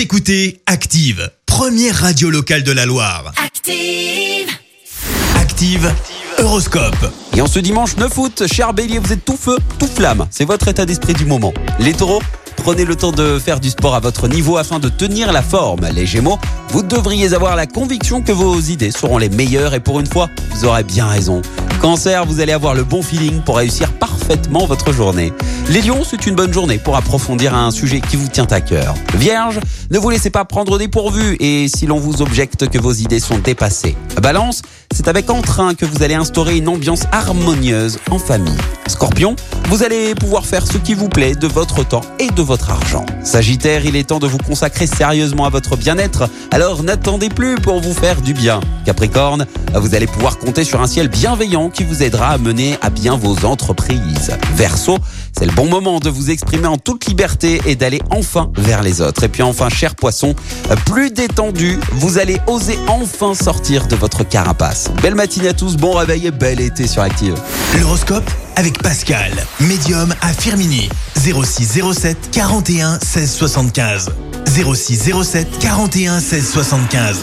Vous écoutez Active, première radio locale de la Loire. Active. Active, Horoscope. Et en ce dimanche 9 août, cher Bélier, vous êtes tout feu, tout flamme. C'est votre état d'esprit du moment. Les taureaux, prenez le temps de faire du sport à votre niveau afin de tenir la forme. Les gémeaux, vous devriez avoir la conviction que vos idées seront les meilleures et pour une fois, vous aurez bien raison. Cancer, vous allez avoir le bon feeling pour réussir parfaitement votre journée. Les lions, c'est une bonne journée pour approfondir un sujet qui vous tient à cœur. Vierge, ne vous laissez pas prendre dépourvu et si l'on vous objecte que vos idées sont dépassées. Balance, c'est avec entrain que vous allez instaurer une ambiance harmonieuse en famille. Scorpion, vous allez pouvoir faire ce qui vous plaît de votre temps et de votre argent. Sagittaire, il est temps de vous consacrer sérieusement à votre bien-être, alors n'attendez plus pour vous faire du bien. Capricorne, vous allez pouvoir compter sur un ciel bienveillant qui vous aidera à mener à bien vos entreprises. Verseau, c'est le bon moment de vous exprimer en toute liberté et d'aller enfin vers les autres. Et puis enfin, cher poisson, plus détendu, vous allez oser enfin sortir de votre carapace. Belle matinée à tous, bon réveil et bel été sur Active. L'horoscope avec Pascal, médium à Firmini. 06 07 41 16 75. 06 07 41 16 75.